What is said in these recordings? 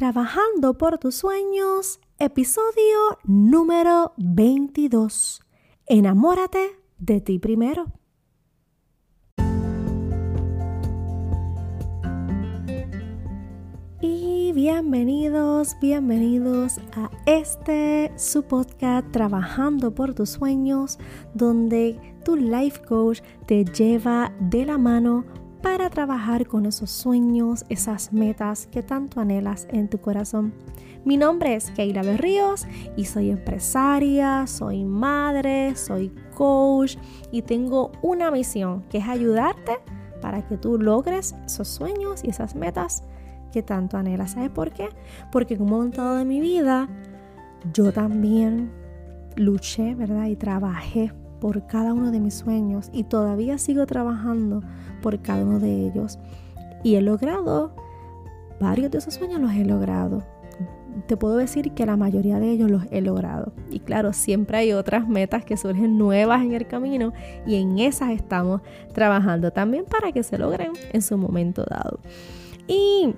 Trabajando por tus sueños, episodio número 22. Enamórate de ti primero. Y bienvenidos, bienvenidos a este su podcast Trabajando por tus sueños, donde tu life coach te lleva de la mano para trabajar con esos sueños, esas metas que tanto anhelas en tu corazón. Mi nombre es Keila Berríos y soy empresaria, soy madre, soy coach y tengo una misión que es ayudarte para que tú logres esos sueños y esas metas que tanto anhelas. ¿Sabes por qué? Porque en un momento de mi vida yo también luché, ¿verdad? Y trabajé por cada uno de mis sueños y todavía sigo trabajando por cada uno de ellos. Y he logrado, varios de esos sueños los he logrado. Te puedo decir que la mayoría de ellos los he logrado. Y claro, siempre hay otras metas que surgen nuevas en el camino y en esas estamos trabajando también para que se logren en su momento dado. Y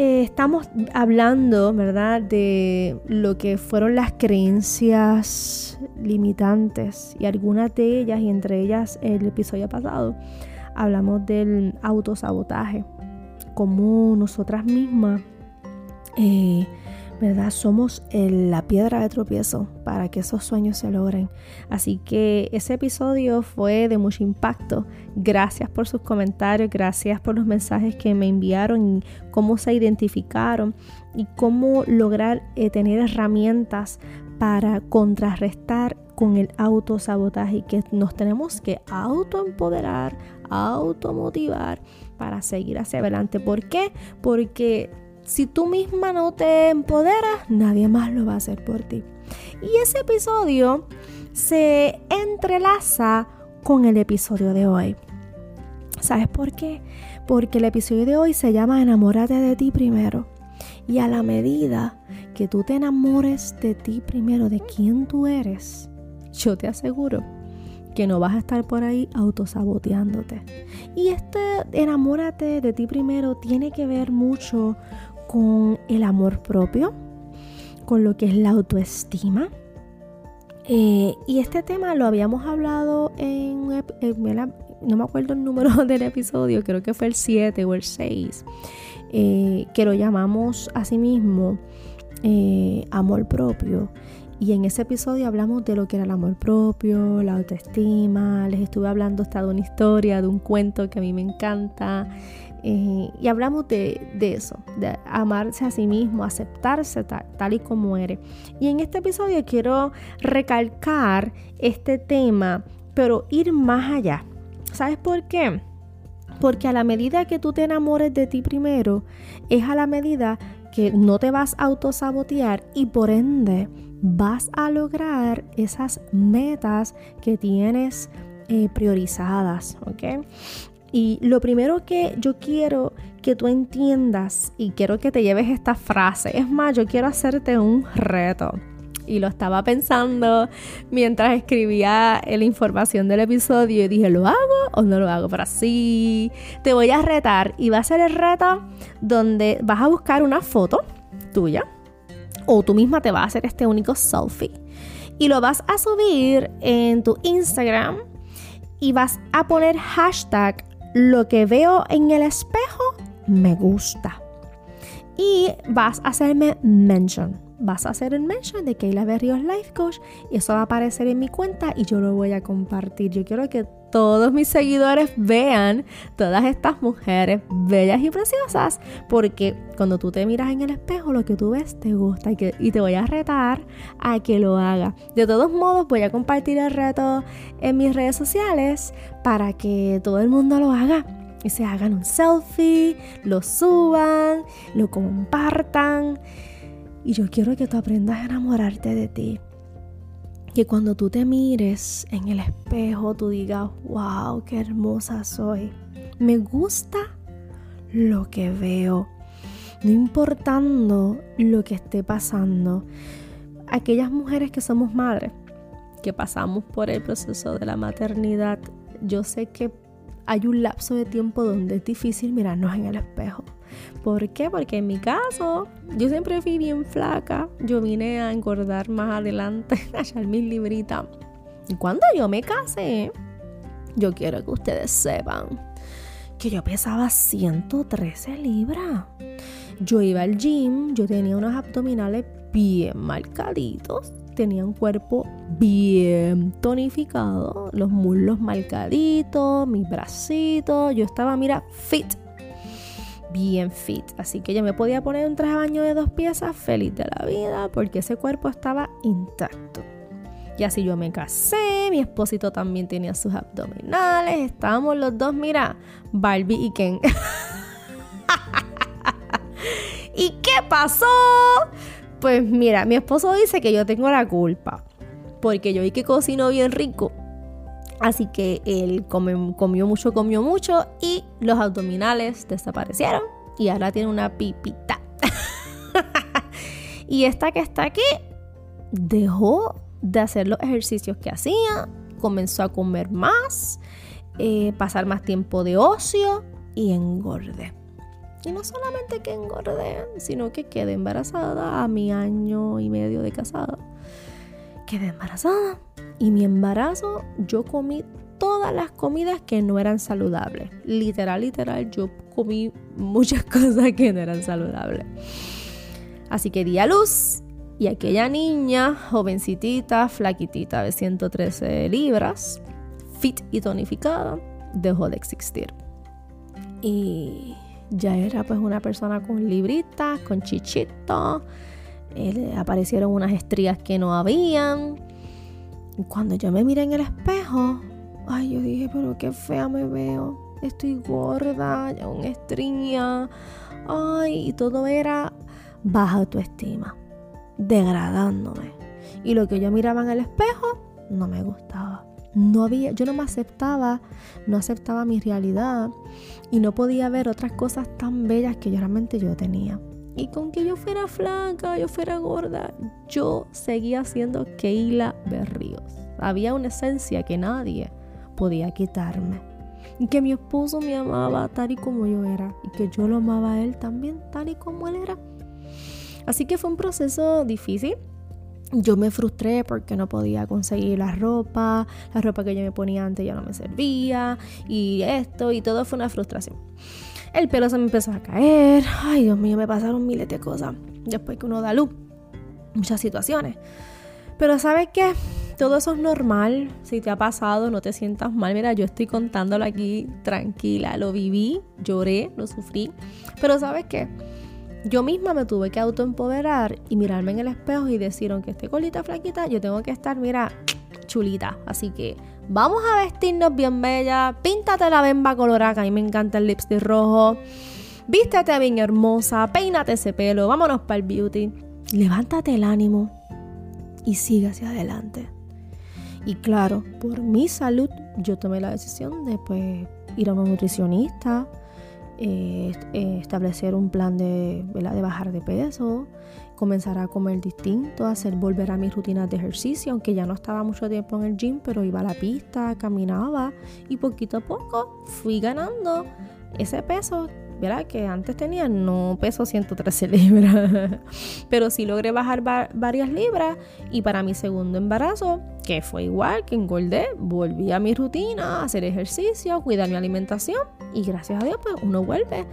eh, estamos hablando, ¿verdad?, de lo que fueron las creencias limitantes y algunas de ellas, y entre ellas el episodio pasado, hablamos del autosabotaje, como nosotras mismas, eh, ¿verdad? Somos la piedra de tropiezo para que esos sueños se logren. Así que ese episodio fue de mucho impacto. Gracias por sus comentarios, gracias por los mensajes que me enviaron y cómo se identificaron y cómo lograr eh, tener herramientas para contrarrestar con el autosabotaje y que nos tenemos que autoempoderar, automotivar para seguir hacia adelante. ¿Por qué? Porque si tú misma no te empoderas, nadie más lo va a hacer por ti. Y ese episodio se entrelaza con el episodio de hoy. ¿Sabes por qué? Porque el episodio de hoy se llama Enamórate de ti primero. Y a la medida que tú te enamores de ti primero, de quién tú eres, yo te aseguro que no vas a estar por ahí autosaboteándote. Y este enamórate de ti primero tiene que ver mucho con el amor propio, con lo que es la autoestima. Eh, y este tema lo habíamos hablado en, no me acuerdo el número del episodio, creo que fue el 7 o el 6, eh, que lo llamamos a sí mismo eh, amor propio. Y en ese episodio hablamos de lo que era el amor propio, la autoestima, les estuve hablando hasta de una historia, de un cuento que a mí me encanta. Y hablamos de, eso, de amarse a sí mismo, aceptarse tal, y como eres. Y en este episodio quiero recalcar este tema, pero ir más allá. ¿Sabes por qué? Porque a la medida que tú te enamores de ti primero, es a la medida que no te vas a autosabotear y por ende vas a lograr esas metas que tienes eh, priorizadas, ¿ok? Y lo primero que yo quiero que tú entiendas y quiero que te lleves esta frase, es más, yo quiero hacerte un reto. Y lo estaba pensando mientras escribía la información del episodio y dije, ¿lo hago o no lo hago? Pero así te voy a retar y va a ser el reto donde vas a buscar una foto tuya o tú misma te vas a hacer este único selfie y lo vas a subir en tu Instagram y vas a poner hashtag lo que veo en el espejo me gusta. Y vas a hacerme mention vas a hacer el mention de Kayla Berrios Life Coach y eso va a aparecer en mi cuenta y yo lo voy a compartir. Yo quiero que todos mis seguidores vean todas estas mujeres bellas y preciosas porque cuando tú te miras en el espejo lo que tú ves te gusta y, te voy a retar a que lo haga. De todos modos voy a compartir el reto en mis redes sociales para que todo el mundo lo haga y se hagan un selfie, lo suban, lo compartan. Y yo quiero que tú aprendas a enamorarte de ti. Que cuando tú te mires en el espejo, tú digas, wow, qué hermosa soy. Me gusta lo que veo. No importando lo que esté pasando. Aquellas mujeres que somos madres, que pasamos por el proceso de la maternidad, yo sé que hay un lapso de tiempo donde es difícil mirarnos en el espejo. ¿Por qué? Porque en mi caso, yo siempre fui bien flaca. Yo vine a engordar más adelante, a echar mis libritas. Y cuando yo me casé, yo quiero que ustedes sepan que yo pesaba 113 libras. Yo iba al gym, yo tenía unos abdominales bien marcaditos, tenía un cuerpo bien tonificado, los muslos marcaditos, mis bracitos, yo estaba, mira, fit, bien fit. Así que yo me podía poner un traje de baño de dos piezas feliz de la vida porque ese cuerpo estaba intacto. Y así yo me casé, mi esposito también tenía sus abdominales, estábamos los dos, mira, Barbie y Ken. ¿Y qué pasó? Pues mira, mi esposo dice que yo tengo la culpa, porque yo vi que cocinó bien rico. Así que él comió mucho, comió mucho y los abdominales desaparecieron y ahora tiene una pipita. y esta que está aquí dejó de hacer los ejercicios que hacía, comenzó a comer más, eh, pasar más tiempo de ocio y engordé. Y no solamente que engordé, sino que quedé embarazada a mi año y medio de casada. Quedé embarazada y mi embarazo yo comí todas las comidas que no eran saludables. Literal, literal, yo comí muchas cosas que no eran saludables. Así que di a luz y aquella niña, jovencitita, flaquitita de 113 libras, fit y tonificada, dejó de existir. Y ya era pues una persona con libritas, con chichito. Eh, aparecieron unas estrías que no habían. Cuando yo me miré en el espejo, ay, yo dije, pero qué fea me veo. Estoy gorda, ya una estría. Ay, y todo era baja autoestima, degradándome. Y lo que yo miraba en el espejo no me gustaba. No había, yo no me aceptaba, no aceptaba mi realidad y no podía ver otras cosas tan bellas que yo realmente yo tenía. Y con que yo fuera flaca, yo fuera gorda, yo seguía siendo Keila Berríos. Había una esencia que nadie podía quitarme. Y que mi esposo me amaba tal y como yo era. Y que yo lo amaba a él también tal y como él era. Así que fue un proceso difícil yo me frustré porque no podía conseguir la ropa, la ropa que yo me ponía antes ya no me servía y esto y todo fue una frustración. El pelo se me empezó a caer, ay Dios mío, me pasaron miles de cosas después que uno da luz, muchas situaciones. Pero ¿sabes qué? Todo eso es normal, si te ha pasado no te sientas mal, mira, yo estoy contándolo aquí tranquila, lo viví, lloré, lo sufrí, pero ¿sabes qué? Yo misma me tuve que autoempoderar y mirarme en el espejo y decir, aunque esté colita flaquita, yo tengo que estar, mira, chulita. Así que vamos a vestirnos bien bella, píntate la bemba colorada, a mí me encanta el lipstick rojo, vístete bien hermosa, peínate ese pelo, vámonos para el beauty, levántate el ánimo y sigue hacia adelante. Y claro, por mi salud, yo tomé la decisión de pues, ir a un nutricionista, eh, eh, establecer un plan de, de bajar de peso, comenzar a comer distinto, hacer volver a mis rutinas de ejercicio, aunque ya no estaba mucho tiempo en el gym, pero iba a la pista, caminaba y poquito a poco fui ganando ese peso ¿verdad? Que antes tenía, no peso 113 libras, pero sí logré bajar varias libras y para mi segundo embarazo, que fue igual, que engordé, volví a mi rutina, a hacer ejercicio, cuidar mi alimentación y gracias a Dios pues uno vuelve,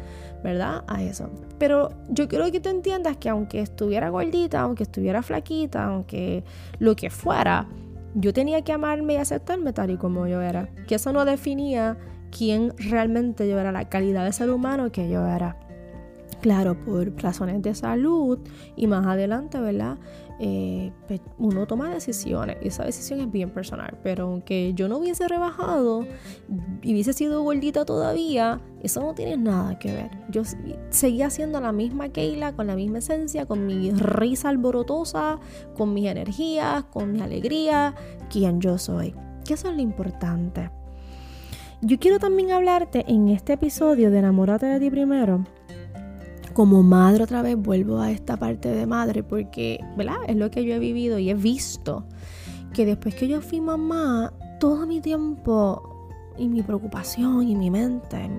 ¿verdad? A eso. Pero yo quiero que tú entiendas que aunque estuviera gordita, aunque estuviera flaquita, aunque lo que fuera, yo tenía que amarme y aceptarme tal y como yo era. Que eso no definía quién realmente yo era, la calidad de ser humano que yo era. Claro, por razones de salud y más adelante, ¿verdad? Eh, pues, uno toma decisiones y esa decisión es bien personal. Pero aunque yo no hubiese rebajado y hubiese sido gordita todavía, eso no tiene nada que ver. Yo seguía siendo la misma Keila, con la misma esencia, con mi risa alborotosa, con mis energías, con mi alegría, quien yo soy. Que eso es lo importante. Yo quiero también hablarte en este episodio de Enamórate de ti primero. Como madre otra vez vuelvo a esta parte de madre porque, ¿verdad? Es lo que yo he vivido y he visto que después que yo fui mamá, todo mi tiempo y mi preocupación y mi mente,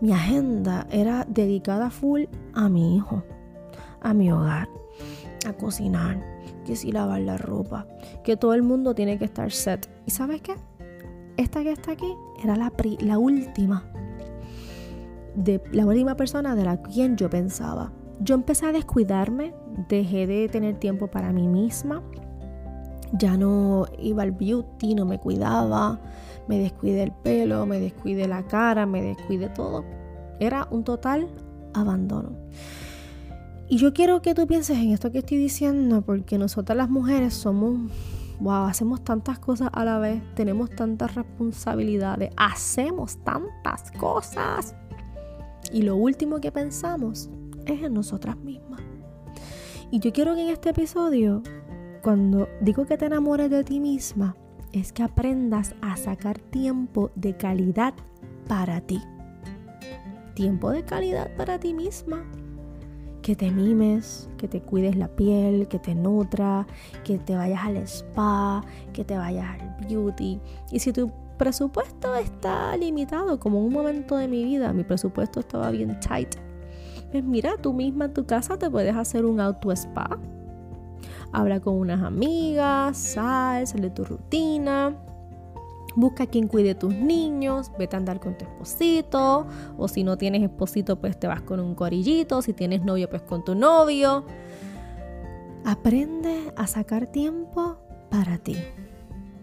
mi agenda era dedicada full a mi hijo, a mi hogar, a cocinar, que si lavar la ropa, que todo el mundo tiene que estar set. ¿Y sabes qué? Esta que está aquí era la, la última, de, la última persona de la quien yo pensaba. Yo empecé a descuidarme, dejé de tener tiempo para mí misma, ya no iba al beauty, no me cuidaba, me descuidé el pelo, me descuidé la cara, me descuidé todo. Era un total abandono. Y yo quiero que tú pienses en esto que estoy diciendo, porque nosotras las mujeres somos, wow, hacemos tantas cosas a la vez, tenemos tantas responsabilidades, hacemos tantas cosas. Y lo último que pensamos es en nosotras mismas. Y yo quiero que en este episodio, cuando digo que te enamores de ti misma, es que aprendas a sacar tiempo de calidad para ti. Tiempo de calidad para ti misma. Que te mimes, que te cuides la piel, que te nutra, que te vayas al spa, que te vayas al beauty. Y si tu presupuesto está limitado, como en un momento de mi vida, mi presupuesto estaba bien tight. Pues mira, tú misma en tu casa te puedes hacer un auto spa habla con unas amigas, sal, sale tu rutina. Busca quien cuide tus niños, vete a andar con tu esposito, o si no tienes esposito, pues te vas con un corillito, si tienes novio, pues con tu novio. Aprende a sacar tiempo para ti,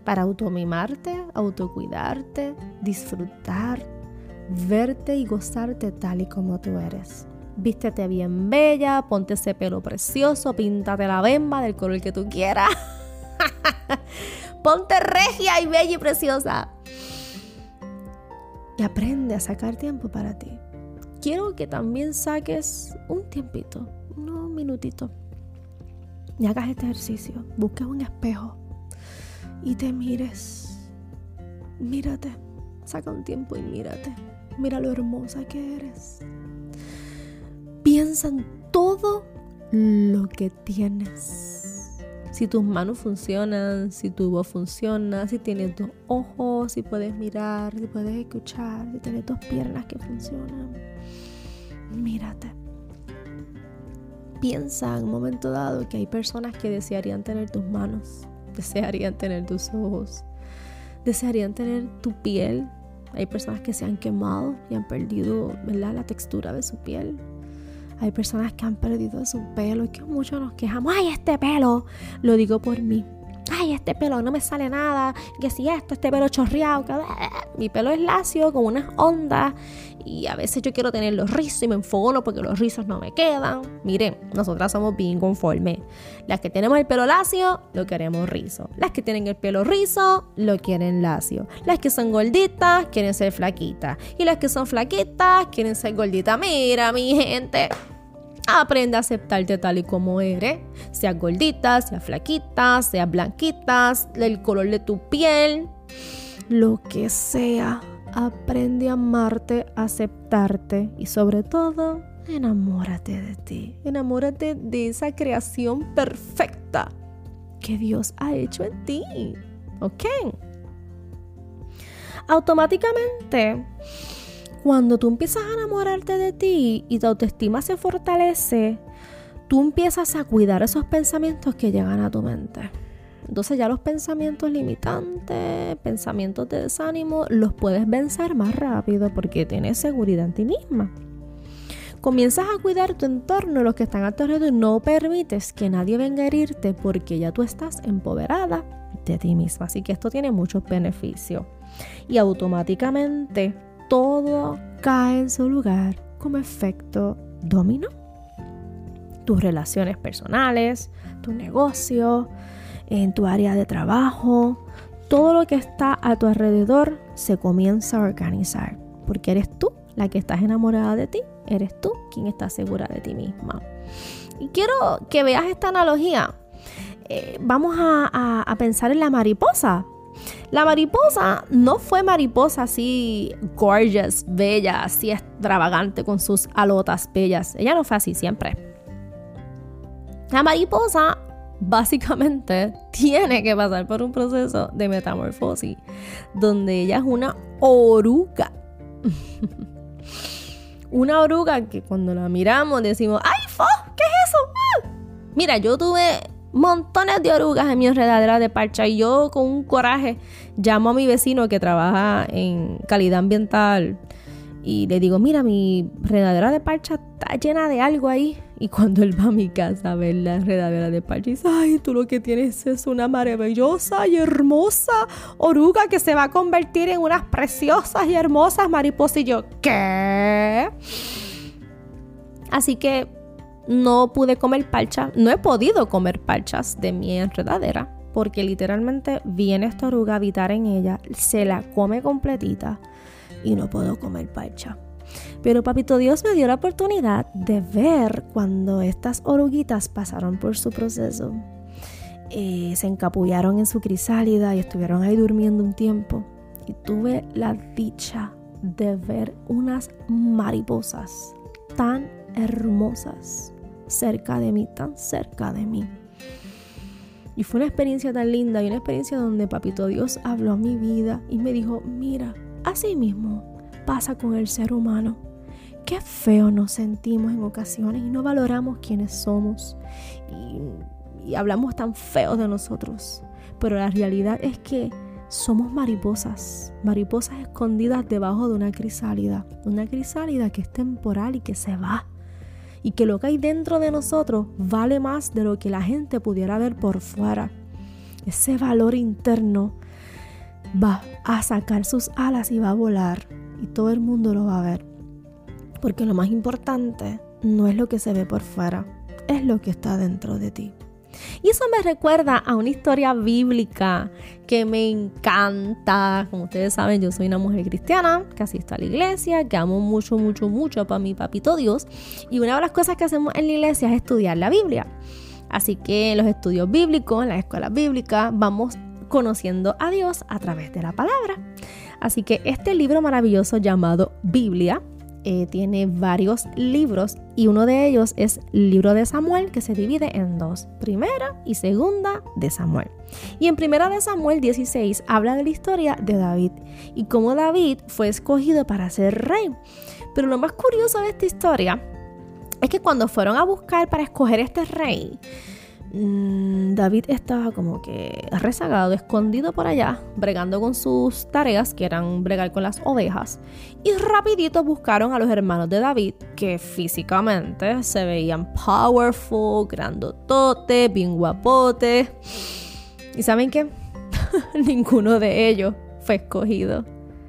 para automimarte, autocuidarte, disfrutar, verte y gozarte tal y como tú eres. Vístete bien bella, ponte ese pelo precioso, píntate la bemba del color que tú quieras. ponte regia y bella y preciosa. Y aprende a sacar tiempo para ti. Quiero que también saques un tiempito, unos minutitos, y hagas este ejercicio. Busques un espejo y te mires. Mírate. Saca un tiempo y mírate. Mira lo hermosa que eres. Piensa en todo lo que tienes. Si tus manos funcionan, si tu voz funciona, si tienes dos ojos, si puedes mirar, si puedes escuchar, si tienes dos piernas que funcionan. Mírate. Piensa en un momento dado que hay personas que desearían tener tus manos, desearían tener tus ojos, desearían tener tu piel. Hay personas que se han quemado y han perdido ¿verdad? la textura de su piel. Hay personas que han perdido su pelo y que muchos nos quejamos. ¡Ay, este pelo! Lo digo por mí. ¡Ay, este pelo no me sale nada! Que si esto, este pelo chorreado. Que... Mi pelo es lacio, con unas ondas. Y a veces yo quiero tener los rizos y me enfogono porque los rizos no me quedan. Miren, nosotras somos bien conformes. Las que tenemos el pelo lacio, lo queremos rizo. Las que tienen el pelo rizo, lo quieren lacio. Las que son gorditas, quieren ser flaquitas. Y las que son flaquitas, quieren ser gorditas. Mira, mi gente. Aprende a aceptarte tal y como eres, sea gordita, sea flaquita, sea blanquita, el color de tu piel, lo que sea. Aprende a amarte, aceptarte y sobre todo, enamórate de ti. Enamórate de esa creación perfecta que Dios ha hecho en ti. ¿Ok? Automáticamente cuando tú empiezas a enamorarte de ti y tu autoestima se fortalece, tú empiezas a cuidar esos pensamientos que llegan a tu mente. Entonces ya los pensamientos limitantes, pensamientos de desánimo, los puedes vencer más rápido porque tienes seguridad en ti misma. Comienzas a cuidar tu entorno, los que están a tu alrededor, y no permites que nadie venga a herirte porque ya tú estás empoderada de ti misma. Así que esto tiene muchos beneficios. Y automáticamente todo cae en su lugar como efecto dominó. Tus relaciones personales, tu negocio, en tu área de trabajo, todo lo que está a tu alrededor se comienza a organizar, porque eres tú la que estás enamorada de ti, eres tú quien está segura de ti misma. Y quiero que veas esta analogía. Eh, vamos a pensar en la mariposa. La mariposa no fue mariposa así gorgeous, bella, así extravagante con sus alotas bellas. Ella no fue así siempre. La mariposa básicamente tiene que pasar por un proceso de metamorfosis, donde ella es una oruga. una oruga que cuando la miramos decimos, ¡ay, fo! ¿Qué es eso? ¡Ah! Mira, yo tuve montones de orugas en mi enredadera de parcha y yo con un coraje llamo a mi vecino que trabaja en calidad ambiental y le digo, mira, mi enredadera de parcha está llena de algo ahí. Y cuando él va a mi casa a ver la enredadera de parcha, dice, ay, tú lo que tienes es una maravillosa y hermosa oruga que se va a convertir en unas preciosas y hermosas mariposas. Y yo, ¿qué? Así que no pude comer parcha, no he podido comer parchas de mi enredadera, porque literalmente viene esta oruga a habitar en ella, se la come completita y no puedo comer parcha. Pero Papito Dios me dio la oportunidad de ver cuando estas oruguitas pasaron por su proceso. Eh, se encapullaron en su crisálida y estuvieron ahí durmiendo un tiempo. Y tuve la dicha de ver unas mariposas tan hermosas cerca de mí, tan cerca de mí. Y fue una experiencia tan linda y una experiencia donde Papito Dios habló a mi vida y me dijo, mira, así mismo pasa con el ser humano. Qué feo nos sentimos en ocasiones y no valoramos quiénes somos y, y hablamos tan feo de nosotros. Pero la realidad es que somos mariposas, mariposas escondidas debajo de una crisálida, una crisálida que es temporal y que se va y que lo que hay dentro de nosotros vale más de lo que la gente pudiera ver por fuera. Ese valor interno va a sacar sus alas y va a volar y todo el mundo lo va a ver. Porque lo más importante no es lo que se ve por fuera, es lo que está dentro de ti. Y eso me recuerda a una historia bíblica que me encanta. Como ustedes saben, yo soy una mujer cristiana que asisto a la iglesia, que amo mucho, mucho, mucho para mi papito Dios. Y una de las cosas que hacemos en la iglesia es estudiar la Biblia. Así que en los estudios bíblicos, en las escuelas bíblicas, vamos conociendo a Dios a través de la palabra. Así que este libro maravilloso llamado Biblia eh, tiene varios libros y uno de ellos es el libro de Samuel que se divide en dos, primera y segunda de Samuel. Y en primera de Samuel 16 habla de la historia de David y cómo David fue escogido para ser rey. Pero lo más curioso de esta historia es que cuando fueron a buscar para escoger este rey, David estaba como que rezagado, escondido por allá, bregando con sus tareas, que eran bregar con las ovejas. Y rapidito buscaron a los hermanos de David, que físicamente se veían powerful, grandotote, bien guapote. ¿Y saben qué? Ninguno de ellos fue escogido.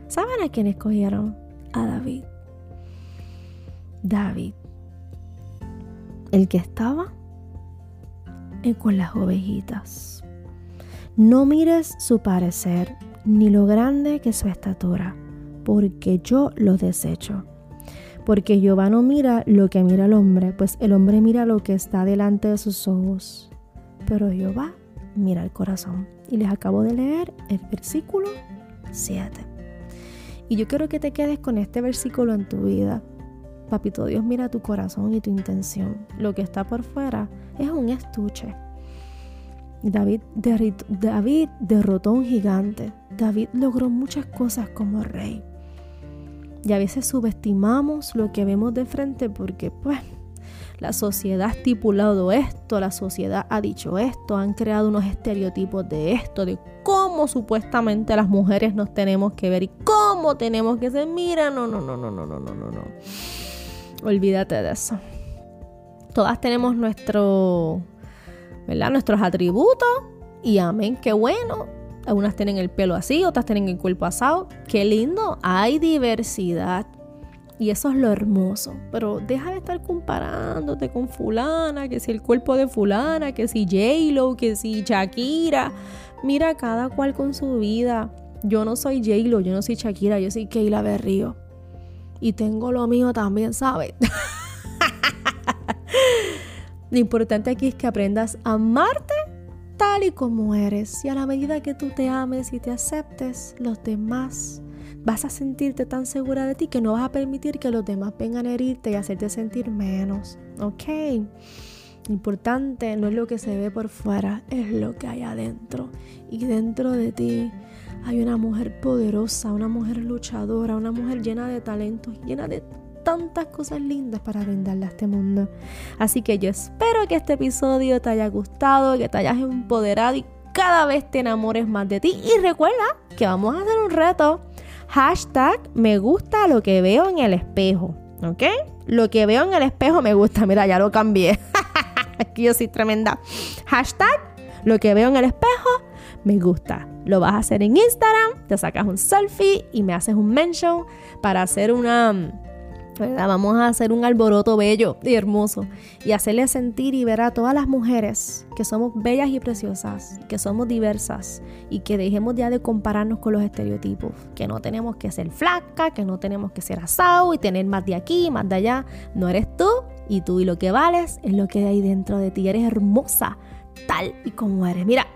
¿Saben a quién escogieron? A David. David. El que estaba con las ovejitas. No mires su parecer, ni lo grande que su estatura, porque yo lo desecho. Porque Jehová no mira lo que mira el hombre, pues el hombre mira lo que está delante de sus ojos. Pero Jehová mira el corazón. Y les acabo de leer el versículo 7. Y yo quiero que te quedes con este versículo en tu vida. Papito Dios mira tu corazón y tu intención. Lo que está por fuera es un estuche. David, David derrotó a un gigante. David logró muchas cosas como rey. Y a veces subestimamos lo que vemos de frente porque, pues, la sociedad ha estipulado esto, la sociedad ha dicho esto, han creado unos estereotipos de esto, de cómo supuestamente las mujeres nos tenemos que ver y cómo tenemos que ser. Mira, no, no, no, no, no, no, no, no. Olvídate de eso. Todas tenemos nuestro, ¿verdad? Nuestros atributos y amén, qué bueno. Algunas tienen el pelo así, otras tienen el cuerpo asado. Qué lindo, hay diversidad. Y eso es lo hermoso. Pero deja de estar comparándote con fulana, que si el cuerpo de fulana, que si J-Lo, que si Shakira. Mira cada cual con su vida. Yo no soy J-Lo, yo no soy Shakira, yo soy Keila Berrío. Y tengo lo mío también, ¿sabes? Lo importante aquí es que aprendas a amarte tal y como eres. Y a la medida que tú te ames y te aceptes, los demás vas a sentirte tan segura de ti que no vas a permitir que los demás vengan a herirte y hacerte sentir menos. ¿Ok? Importante no es lo que se ve por fuera, es lo que hay adentro. Y dentro de ti hay una mujer poderosa, una mujer luchadora, una mujer llena de talentos, llena de tantas cosas lindas para brindarle a este mundo. Así que yo espero que este episodio te haya gustado, que te hayas empoderado y cada vez te enamores más de ti. Y recuerda que vamos a hacer un reto. Hashtag me gusta lo que veo en el espejo. ¿Ok? Lo que veo en el espejo me gusta. Mira, ya lo cambié. Aquí yo soy tremenda. Hashtag lo que veo en el espejo me gusta. Lo vas a hacer en Instagram, te sacas un selfie y me haces un mention para hacer una Vamos a hacer un alboroto bello y hermoso y hacerle sentir y ver a todas las mujeres que somos bellas y preciosas, que somos diversas y que dejemos ya de compararnos con los estereotipos, que no tenemos que ser flaca, que no tenemos que ser asado y tener más de aquí, más de allá. No eres tú y tú y lo que vales es lo que hay dentro de ti. Eres hermosa tal y como eres. Mira.